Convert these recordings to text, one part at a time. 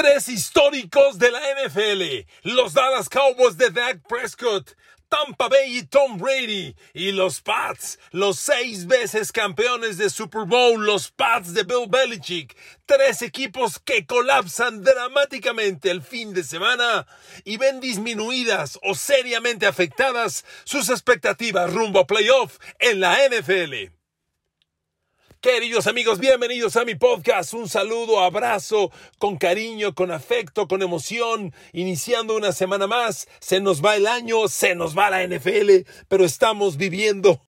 Tres históricos de la NFL. Los Dallas Cowboys de Dak Prescott. Tampa Bay y Tom Brady. Y los Pats, los seis veces campeones de Super Bowl, los Pats de Bill Belichick. Tres equipos que colapsan dramáticamente el fin de semana y ven disminuidas o seriamente afectadas sus expectativas rumbo a playoff en la NFL. Queridos amigos, bienvenidos a mi podcast. Un saludo, abrazo, con cariño, con afecto, con emoción. Iniciando una semana más. Se nos va el año, se nos va la NFL, pero estamos viviendo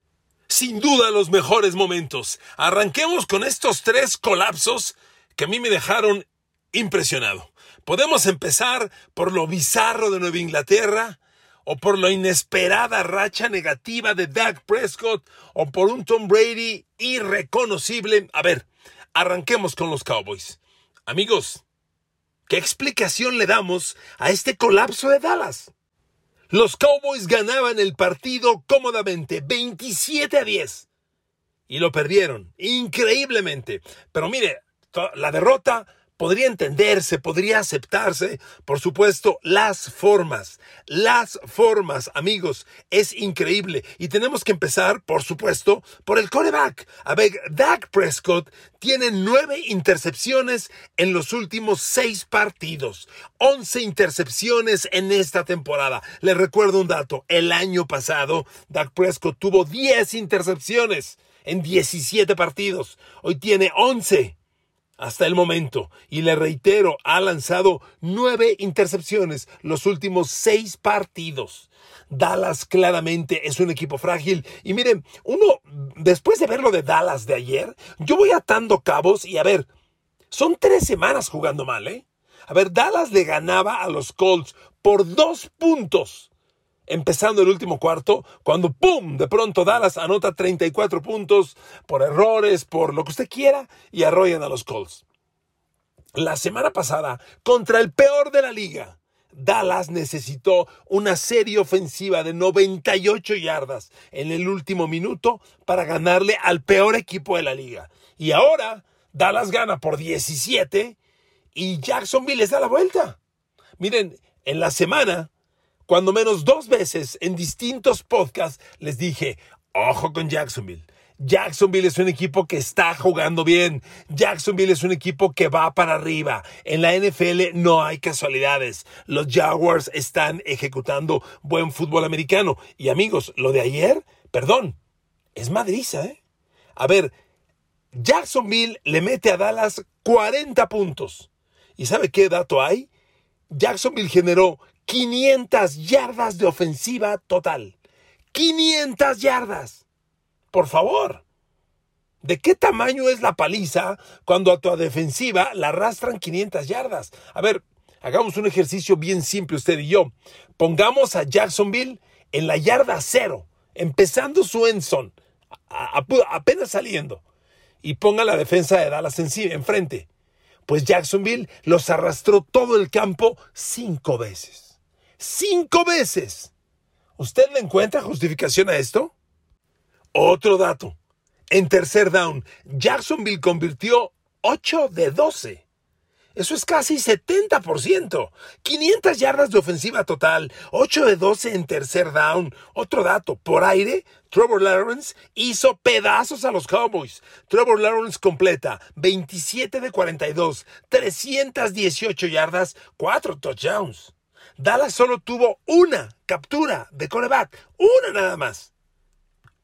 sin duda los mejores momentos. Arranquemos con estos tres colapsos que a mí me dejaron impresionado. Podemos empezar por lo bizarro de Nueva Inglaterra, o por la inesperada racha negativa de Dak Prescott o por un Tom Brady irreconocible. A ver, arranquemos con los Cowboys. Amigos, ¿qué explicación le damos a este colapso de Dallas? Los Cowboys ganaban el partido cómodamente, 27 a 10. Y lo perdieron, increíblemente. Pero mire, la derrota podría entenderse, podría aceptarse, por supuesto, las formas. Las formas, amigos, es increíble. Y tenemos que empezar, por supuesto, por el coreback. A ver, Dak Prescott tiene nueve intercepciones en los últimos seis partidos. Once intercepciones en esta temporada. Les recuerdo un dato. El año pasado, Dak Prescott tuvo diez intercepciones en 17 partidos. Hoy tiene 11 hasta el momento. Y le reitero, ha lanzado nueve intercepciones los últimos seis partidos. Dallas claramente es un equipo frágil. Y miren, uno, después de ver lo de Dallas de ayer, yo voy atando cabos y a ver, son tres semanas jugando mal, ¿eh? A ver, Dallas le ganaba a los Colts por dos puntos empezando el último cuarto, cuando ¡pum! De pronto Dallas anota 34 puntos por errores, por lo que usted quiera, y arrollan a los Colts. La semana pasada, contra el peor de la liga, Dallas necesitó una serie ofensiva de 98 yardas en el último minuto para ganarle al peor equipo de la liga. Y ahora Dallas gana por 17 y Jacksonville les da la vuelta. Miren, en la semana cuando menos dos veces en distintos podcasts les dije, ojo con Jacksonville. Jacksonville es un equipo que está jugando bien. Jacksonville es un equipo que va para arriba. En la NFL no hay casualidades. Los Jaguars están ejecutando buen fútbol americano. Y amigos, lo de ayer, perdón, es madriza, ¿eh? A ver, Jacksonville le mete a Dallas 40 puntos. ¿Y sabe qué dato hay? Jacksonville generó 500 yardas de ofensiva total. 500 yardas. Por favor. ¿De qué tamaño es la paliza cuando a tu defensiva la arrastran 500 yardas? A ver, hagamos un ejercicio bien simple usted y yo. Pongamos a Jacksonville en la yarda cero, empezando su endzone, apenas saliendo, y ponga la defensa de Dallas encima, enfrente. Pues Jacksonville los arrastró todo el campo cinco veces cinco veces. ¿Usted le encuentra justificación a esto? Otro dato. En tercer down, Jacksonville convirtió 8 de 12. Eso es casi 70%. 500 yardas de ofensiva total, 8 de 12 en tercer down. Otro dato, por aire, Trevor Lawrence hizo pedazos a los Cowboys. Trevor Lawrence completa 27 de 42, 318 yardas, 4 touchdowns. Dallas solo tuvo una captura de coreback, una nada más.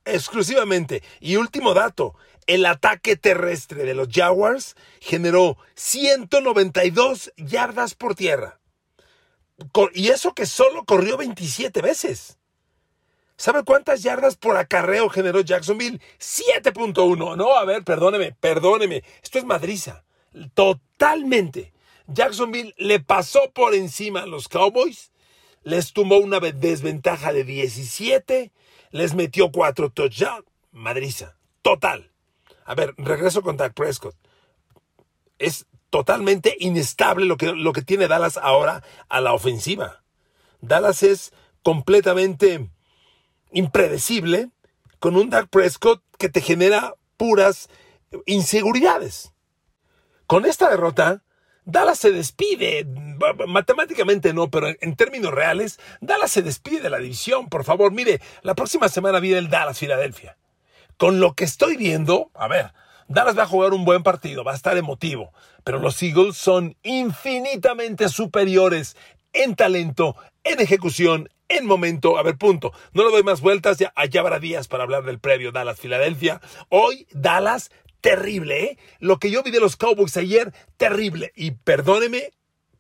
Exclusivamente. Y último dato, el ataque terrestre de los Jaguars generó 192 yardas por tierra. Y eso que solo corrió 27 veces. ¿Sabe cuántas yardas por acarreo generó Jacksonville? 7.1. No, a ver, perdóneme, perdóneme. Esto es madriza. Totalmente. Jacksonville le pasó por encima a los Cowboys, les tumbó una desventaja de 17, les metió cuatro touchdowns. Madriza, total. A ver, regreso con Dak Prescott. Es totalmente inestable lo que, lo que tiene Dallas ahora a la ofensiva. Dallas es completamente impredecible con un Dak Prescott que te genera puras inseguridades. Con esta derrota, Dallas se despide, matemáticamente no, pero en términos reales, Dallas se despide de la división. Por favor, mire, la próxima semana viene el Dallas Filadelfia. Con lo que estoy viendo, a ver, Dallas va a jugar un buen partido, va a estar emotivo, pero los Eagles son infinitamente superiores en talento, en ejecución, en momento. A ver, punto. No le doy más vueltas, ya allá habrá días para hablar del previo Dallas-Filadelfia. Hoy Dallas terrible, ¿eh? Lo que yo vi de los Cowboys ayer, terrible. Y perdóneme,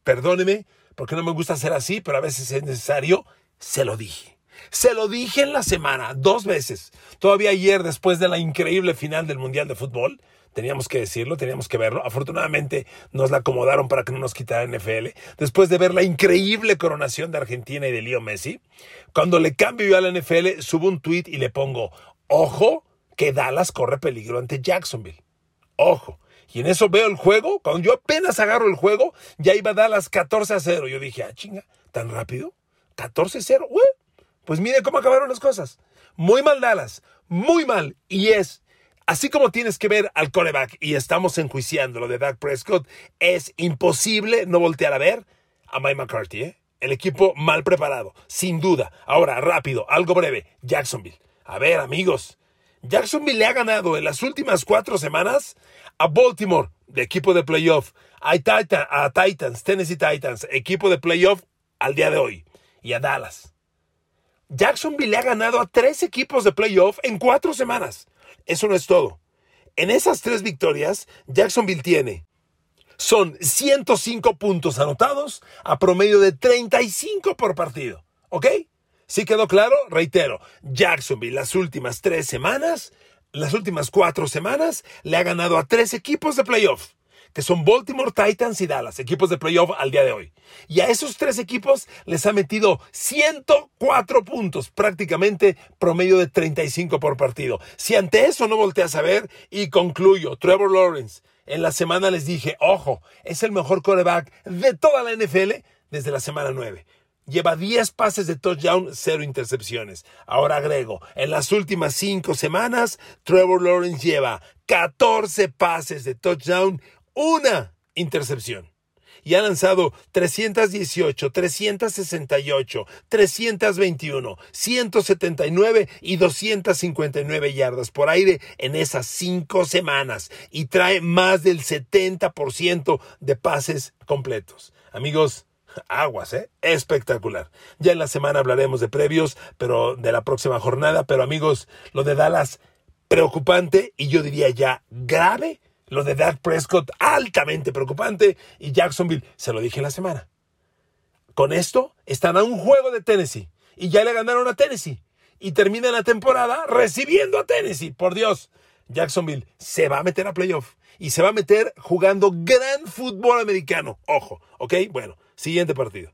perdóneme, porque no me gusta ser así, pero a veces es necesario, se lo dije. Se lo dije en la semana, dos veces. Todavía ayer, después de la increíble final del Mundial de Fútbol, teníamos que decirlo, teníamos que verlo. Afortunadamente nos la acomodaron para que no nos quitara NFL. Después de ver la increíble coronación de Argentina y de Leo Messi, cuando le cambio yo a la NFL, subo un tweet y le pongo, ojo, que Dallas corre peligro ante Jacksonville. Ojo. Y en eso veo el juego. Cuando yo apenas agarro el juego, ya iba Dallas 14 a 0. Yo dije, ah, chinga, ¿tan rápido? 14 a 0. pues mire cómo acabaron las cosas. Muy mal Dallas. Muy mal. Y es, así como tienes que ver al coreback y estamos enjuiciando lo de Dak Prescott, es imposible no voltear a ver a Mike McCarthy, ¿eh? El equipo mal preparado, sin duda. Ahora, rápido, algo breve. Jacksonville. A ver, amigos, Jacksonville le ha ganado en las últimas cuatro semanas a Baltimore, de equipo de playoff, a, a Titans, Tennessee Titans, equipo de playoff al día de hoy, y a Dallas. Jacksonville le ha ganado a tres equipos de playoff en cuatro semanas. Eso no es todo. En esas tres victorias, Jacksonville tiene son 105 puntos anotados a promedio de 35 por partido. ¿Ok? ¿Sí quedó claro? Reitero, Jacksonville las últimas tres semanas, las últimas cuatro semanas, le ha ganado a tres equipos de playoff, que son Baltimore, Titans y Dallas, equipos de playoff al día de hoy. Y a esos tres equipos les ha metido 104 puntos, prácticamente promedio de 35 por partido. Si ante eso no volteas a ver, y concluyo, Trevor Lawrence, en la semana les dije, ojo, es el mejor quarterback de toda la NFL desde la semana 9 lleva 10 pases de touchdown, 0 intercepciones. Ahora agrego, en las últimas 5 semanas, Trevor Lawrence lleva 14 pases de touchdown, una intercepción. Y ha lanzado 318, 368, 321, 179 y 259 yardas por aire en esas 5 semanas. Y trae más del 70% de pases completos. Amigos, aguas, ¿eh? Espectacular. Ya en la semana hablaremos de previos, pero de la próxima jornada. Pero amigos, lo de Dallas, preocupante y yo diría ya grave. Lo de Dak Prescott, altamente preocupante. Y Jacksonville, se lo dije en la semana. Con esto están a un juego de Tennessee. Y ya le ganaron a Tennessee. Y termina la temporada recibiendo a Tennessee. Por Dios, Jacksonville se va a meter a playoff. Y se va a meter jugando gran fútbol americano. Ojo, ¿ok? Bueno, Siguiente partido.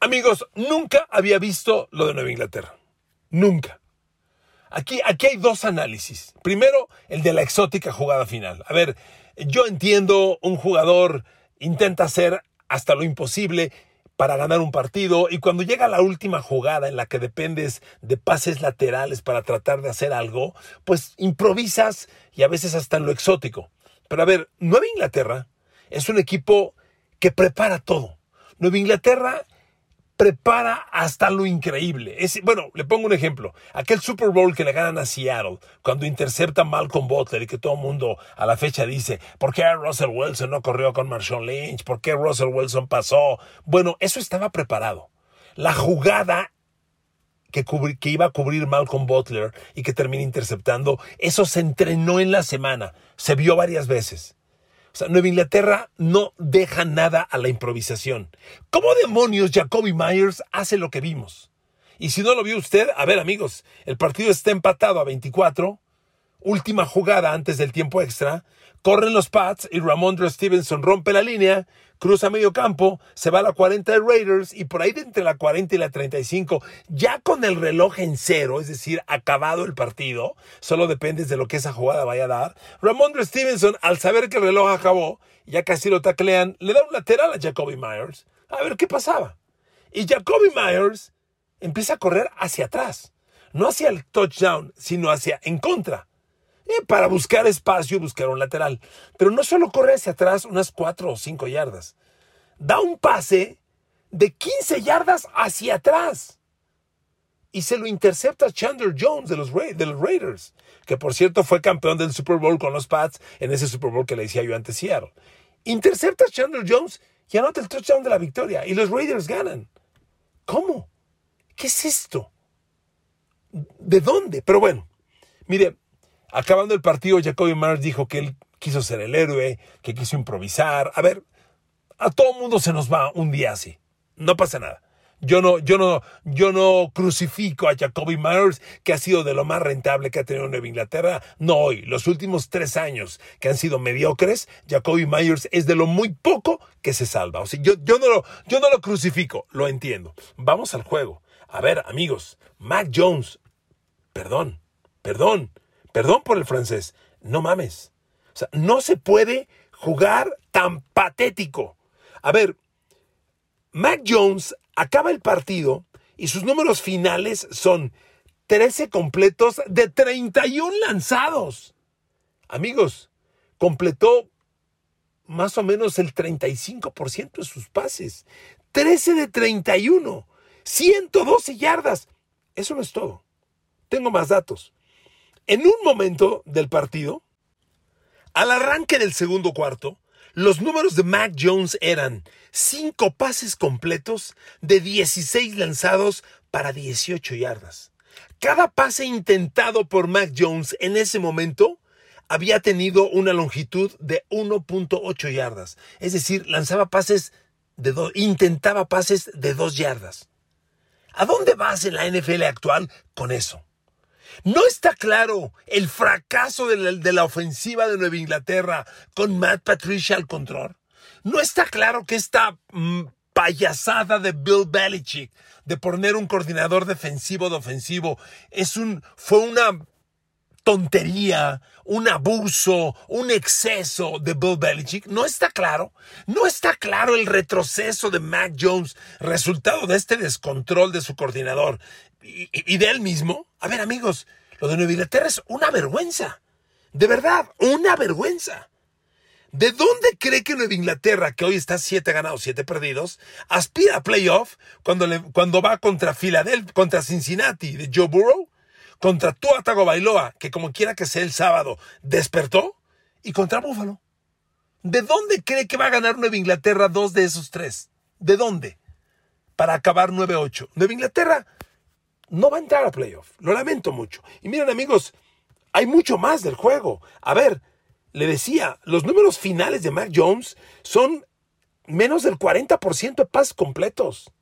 Amigos, nunca había visto lo de Nueva Inglaterra. Nunca. Aquí, aquí hay dos análisis. Primero, el de la exótica jugada final. A ver, yo entiendo, un jugador intenta hacer hasta lo imposible para ganar un partido y cuando llega la última jugada en la que dependes de pases laterales para tratar de hacer algo, pues improvisas y a veces hasta en lo exótico. Pero a ver, Nueva Inglaterra es un equipo que prepara todo. Nueva Inglaterra prepara hasta lo increíble. Es, bueno, le pongo un ejemplo. Aquel Super Bowl que le ganan a Seattle, cuando intercepta Malcolm Butler y que todo el mundo a la fecha dice, ¿por qué Russell Wilson no corrió con Marshawn Lynch? ¿Por qué Russell Wilson pasó? Bueno, eso estaba preparado. La jugada que, que, iba a cubrir Malcolm Butler y que termina interceptando, eso se entrenó en la semana, se vio varias veces. O sea, Nueva Inglaterra no deja nada a la improvisación. ¿Cómo demonios Jacoby Myers hace lo que vimos? Y si no lo vio usted, a ver amigos, el partido está empatado a 24, última jugada antes del tiempo extra, corren los Pats y Ramondre Stevenson rompe la línea, cruza medio campo, se va a la 40 de Raiders y por ahí entre la 40 y la 35, ya con el reloj en cero, es decir, acabado el partido, solo depende de lo que esa jugada vaya a dar. Ramondre Stevenson, al saber que el reloj acabó, ya casi lo taclean, le da un lateral a Jacoby Myers, a ver qué pasaba. Y Jacoby Myers empieza a correr hacia atrás, no hacia el touchdown, sino hacia en contra. Eh, para buscar espacio, buscar un lateral. Pero no solo corre hacia atrás unas 4 o 5 yardas. Da un pase de 15 yardas hacia atrás. Y se lo intercepta Chandler Jones de los, de los Raiders, que por cierto fue campeón del Super Bowl con los Pats en ese Super Bowl que le decía yo antes Seattle. Intercepta Chandler Jones y anota el touchdown de la victoria. Y los Raiders ganan. ¿Cómo? ¿Qué es esto? ¿De dónde? Pero bueno, mire, acabando el partido, Jacoby Myers dijo que él quiso ser el héroe, que quiso improvisar. A ver, a todo mundo se nos va un día así. No pasa nada. Yo no, yo no, yo no crucifico a Jacoby Myers, que ha sido de lo más rentable que ha tenido Nueva Inglaterra. No hoy, los últimos tres años que han sido mediocres, Jacoby Myers es de lo muy poco que se salva. O sea, yo, yo, no lo, yo no lo crucifico, lo entiendo. Vamos al juego. A ver, amigos, Mac Jones, perdón, perdón, perdón por el francés, no mames. O sea, no se puede jugar tan patético. A ver, Mac Jones acaba el partido y sus números finales son 13 completos de 31 lanzados. Amigos, completó más o menos el 35% de sus pases. 13 de 31. 112 yardas. Eso no es todo. Tengo más datos. En un momento del partido, al arranque del segundo cuarto, los números de Mac Jones eran 5 pases completos de 16 lanzados para 18 yardas. Cada pase intentado por Mac Jones en ese momento había tenido una longitud de 1.8 yardas. Es decir, lanzaba pases de intentaba pases de 2 yardas. ¿A dónde vas en la NFL actual con eso? No está claro el fracaso de la, ofensiva de Nueva Inglaterra con Matt Patricia al control. No está claro que esta mm, payasada de Bill Belichick de poner un coordinador defensivo de ofensivo es un, fue una tontería, un abuso, un exceso de Bill Belichick. No está claro. No está claro el retroceso de Mac Jones, resultado de este descontrol de su coordinador y, de él mismo. A ver, amigos, lo de Nueva Inglaterra es una vergüenza. De verdad, una vergüenza. ¿De dónde cree que Nueva Inglaterra, que hoy está siete ganados, siete perdidos, aspira a playoff cuando, cuando va contra Philadelphia, contra Cincinnati de Joe Burrow, contra Tua Tagovailoa, que como quiera que sea el sábado, despertó, y contra Buffalo? ¿De dónde cree que va a ganar Nueva Inglaterra dos de esos tres? ¿De dónde? Para acabar 9-8. Nueva Inglaterra no va a entrar a playoff. Lo lamento mucho. Y miren amigos, hay mucho más del juego. A ver, le decía, los números finales de Mac Jones son menos del 40% de pases completos.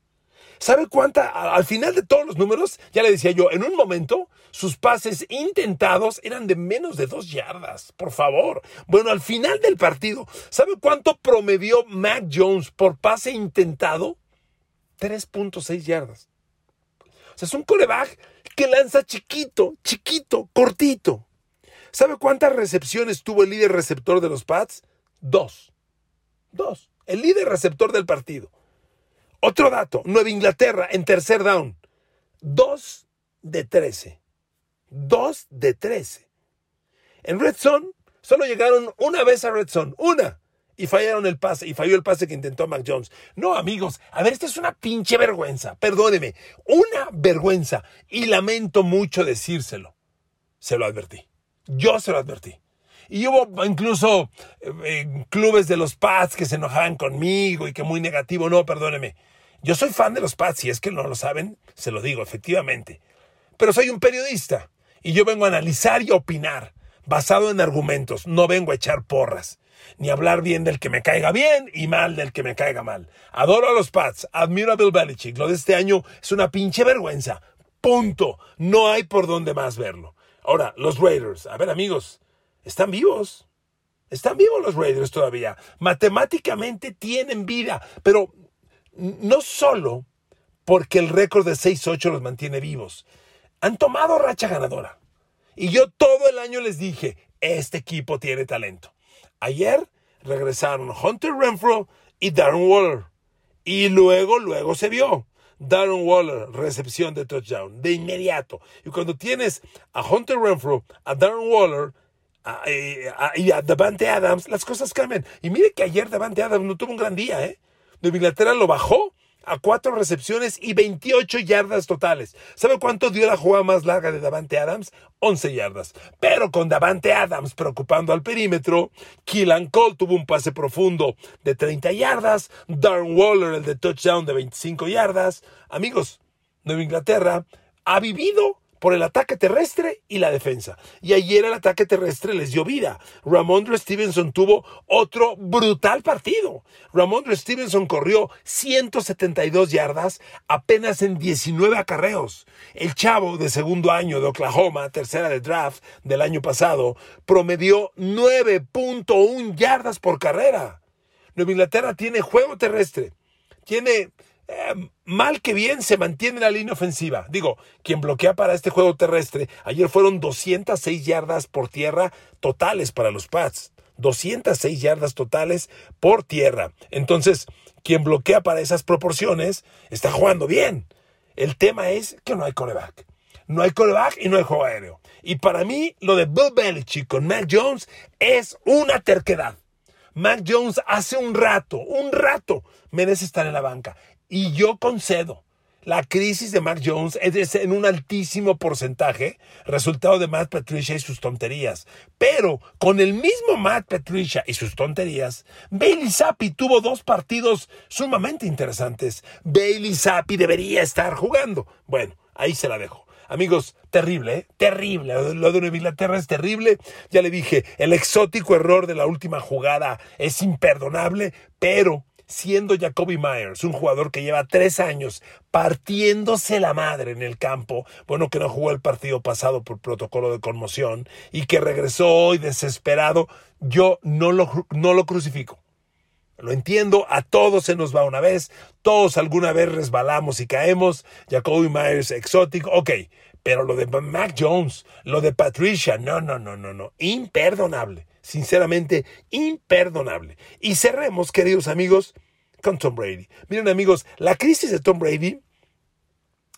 ¿Sabe cuánta? Al final de todos los números, ya le decía yo, en un momento sus pases intentados eran de menos de dos yardas. Por favor. Bueno, al final del partido, ¿sabe cuánto promedió Mac Jones por pase intentado? 3.6 yardas es un coreback que lanza chiquito, chiquito, cortito. ¿Sabe cuántas recepciones tuvo el líder receptor de los Pats? Dos. Dos. El líder receptor del partido. Otro dato, Nueva Inglaterra en tercer down. Dos de trece. Dos de trece. En Red Zone solo llegaron una vez a Red Zone. Una y fallaron el pase, y falló el pase que intentó Mac Jones. No, amigos, a ver, esto es una pinche vergüenza, perdóneme, una vergüenza, y lamento mucho decírselo. Se lo advertí, yo se lo advertí. Y hubo incluso eh, clubes de los Pats que se enojaban conmigo y que muy negativo, no, perdóneme. Yo soy fan de los Pats, si es que no lo saben, se lo digo, efectivamente. Pero soy un periodista y yo vengo a analizar y opinar, basado en argumentos, no vengo a echar porras ni hablar bien del que me caiga bien y mal del que me caiga mal. Adoro a los Pats, admiro a Bill Belichick. Lo de este año es una pinche vergüenza. Punto. No hay por dónde más verlo. Ahora, los Raiders. A ver, amigos, están vivos. Están vivos los Raiders todavía. Matemáticamente tienen vida, pero no solo porque el récord de 6-8 los mantiene vivos. Han tomado racha ganadora. Y yo todo el año les dije, este equipo tiene talento. Ayer regresaron Hunter Renfro y Darren Waller. Y luego, luego se vio. Darren Waller, recepción de touchdown, de inmediato. Y cuando tienes a Hunter Renfro, a Darren Waller y a Davante Adams, las cosas cambian. Y mire que ayer Davante Adams no tuvo un gran día, ¿eh? Nueva Inglaterra lo bajó a cuatro recepciones y 28 yardas totales. ¿Sabe cuánto dio la jugada más larga de Davante Adams? 11 yardas. Pero con Davante Adams preocupando al perímetro, Keelan Cole tuvo un pase profundo de 30 yardas, Darren Waller el de touchdown de 25 yardas. Amigos, Nueva Inglaterra ha vivido por el ataque terrestre y la defensa. Y ayer el ataque terrestre les dio vida. Ramondre Stevenson tuvo otro brutal partido. Ramondre Stevenson corrió 172 yardas apenas en 19 acarreos. El chavo de segundo año de Oklahoma, tercera de draft del año pasado, promedió 9.1 yardas por carrera. Nueva Inglaterra tiene juego terrestre. Tiene mal que bien se mantiene la línea ofensiva. Digo, quien bloquea para este juego terrestre, ayer fueron 206 yardas por tierra totales para los Pats. 206 yardas totales por tierra. Entonces, quien bloquea para esas proporciones está jugando bien. El tema es que no hay coreback. No hay coreback y no hay juego aéreo. Y para mí, lo de Bill Belichick con Mac Jones es una terquedad. Mac Jones hace un rato, un rato, merece estar en la banca. Y yo concedo, la crisis de Mark Jones es en un altísimo porcentaje resultado de Matt Patricia y sus tonterías. Pero con el mismo Matt Patricia y sus tonterías, Bailey Zappi tuvo dos partidos sumamente interesantes. Bailey Zappi debería estar jugando. Bueno, ahí se la dejo. Amigos, terrible, ¿eh? terrible. Lo de Nueva Inglaterra es terrible. Ya le dije, el exótico error de la última jugada es imperdonable, pero siendo Jacoby Myers, un jugador que lleva tres años partiéndose la madre en el campo, bueno, que no jugó el partido pasado por protocolo de conmoción y que regresó hoy desesperado, yo no lo, no lo crucifico. Lo entiendo, a todos se nos va una vez, todos alguna vez resbalamos y caemos, Jacoby Myers exótico, ok, pero lo de Mac Jones, lo de Patricia, no, no, no, no, no, imperdonable sinceramente imperdonable. Y cerremos, queridos amigos, con Tom Brady. Miren amigos, la crisis de Tom Brady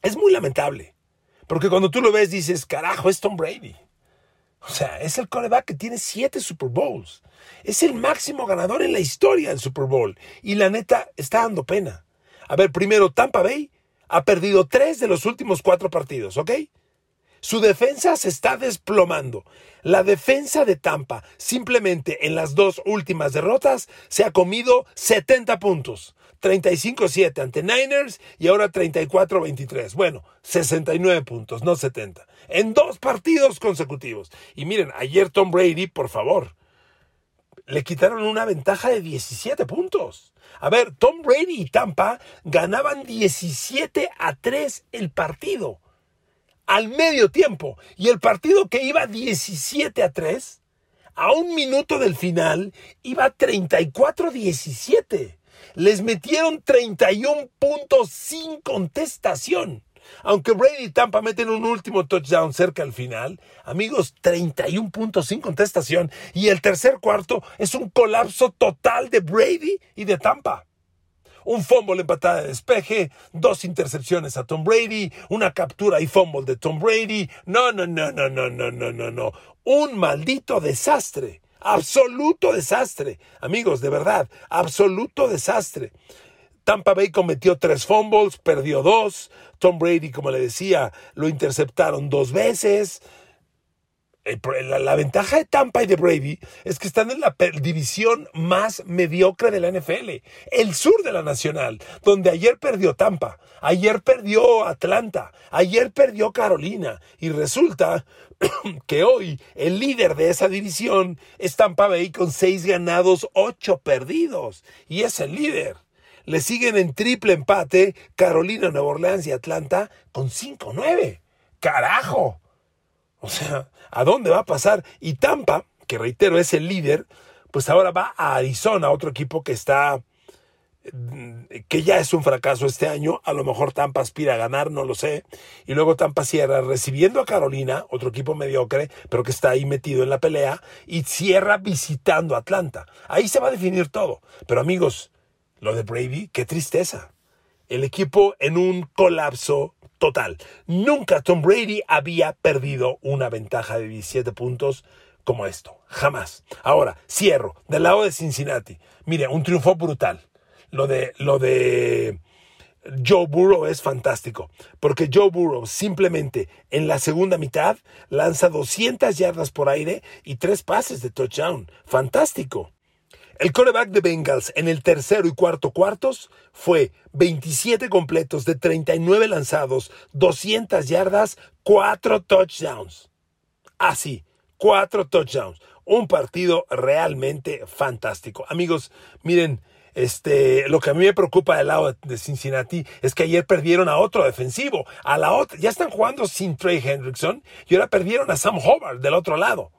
es muy lamentable. Porque cuando tú lo ves dices, carajo, es Tom Brady. O sea, es el coreback que tiene siete Super Bowls. Es el máximo ganador en la historia del Super Bowl. Y la neta está dando pena. A ver, primero, Tampa Bay ha perdido tres de los últimos cuatro partidos, ¿ok? Su defensa se está desplomando. La defensa de Tampa, simplemente en las dos últimas derrotas, se ha comido 70 puntos. 35-7 ante Niners y ahora 34-23. Bueno, 69 puntos, no 70. En dos partidos consecutivos. Y miren, ayer Tom Brady, por favor, le quitaron una ventaja de 17 puntos. A ver, Tom Brady y Tampa ganaban 17 a 3 el partido al medio tiempo. Y el partido que iba 17 a 3, a un minuto del final, iba 34-17. Les metieron 31 puntos sin contestación. Aunque Brady y Tampa meten un último touchdown cerca al final, amigos, 31 puntos sin contestación. Y el tercer cuarto es un colapso total de Brady y de Tampa un fumble en patada de despeje, dos intercepciones a Tom Brady, una captura y fumble de Tom Brady. No, no, no, no, no, no, no, no, no. Un maldito desastre. Absoluto desastre. Amigos, de verdad, absoluto desastre. Tampa Bay cometió tres fumbles, perdió dos. Tom Brady, como le decía, lo interceptaron dos veces la, ventaja de Tampa y de Brady es que están en la división más mediocre de la NFL, el sur de la Nacional, donde ayer perdió Tampa, ayer perdió Atlanta, ayer perdió Carolina y resulta que hoy el líder de esa división es Tampa Bay con seis ganados, ocho perdidos y es el líder. Le siguen en triple empate Carolina, Nueva Orleans y Atlanta con 5-9. ¡Carajo! O sea, ¿a dónde va a pasar? Y Tampa, que reitero es el líder, pues ahora va a Arizona, otro equipo que está mm, que ya es un fracaso este año, a lo mejor Tampa aspira a ganar, no lo sé, y luego Tampa cierra recibiendo a Carolina, otro equipo mediocre, pero que está ahí metido en la pelea, y cierra visitando a Atlanta. Ahí se va a definir todo. Pero amigos, lo de Brady, qué tristeza. El equipo en un colapso total. Nunca Tom Brady había perdido una ventaja de 17 puntos como esto. Jamás. Ahora, cierro. Del lado de Cincinnati. Mire, un triunfo brutal. Lo de, lo de Joe Burrow es fantástico, porque Joe Burrow simplemente en la segunda mitad lanza 200 yardas por aire y tres pases de touchdown. Fantástico. El coreback de Bengals en el tercero y cuarto cuartos fue 27 completos de 39 lanzados, 200 yardas, 4 touchdowns. Así, 4 touchdowns. Un partido realmente fantástico. Amigos, miren, este, lo que a mí me preocupa del lado de Cincinnati es que ayer perdieron a otro defensivo, a la otra, ya están jugando sin Trey Hendrickson y ahora perdieron a Sam Hobart del otro lado.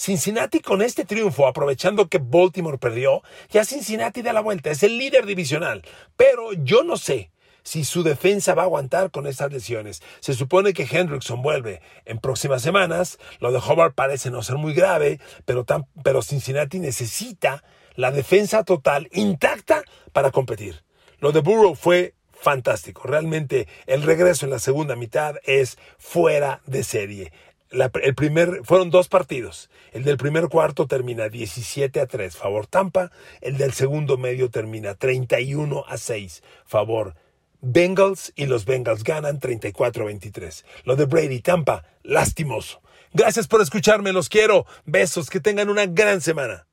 Cincinnati con este triunfo, aprovechando que Baltimore perdió, ya Cincinnati da la vuelta, es el líder divisional. Pero yo no sé si su defensa va a aguantar con estas lesiones. Se supone que Hendrickson vuelve en próximas semanas, lo de Hobart parece no ser muy grave, pero, pero Cincinnati necesita la defensa total intacta para competir. Lo de Burrow fue fantástico. Realmente el regreso en la segunda mitad es fuera de serie. El primer, fueron dos partidos. El del primer cuarto termina 17 a 3, favor Tampa. El del segundo medio termina 31 a 6, favor Bengals. Y los Bengals ganan 34 a 23. Lo de Brady Tampa, lastimoso. Gracias por escucharme, los quiero. Besos, que tengan una gran semana.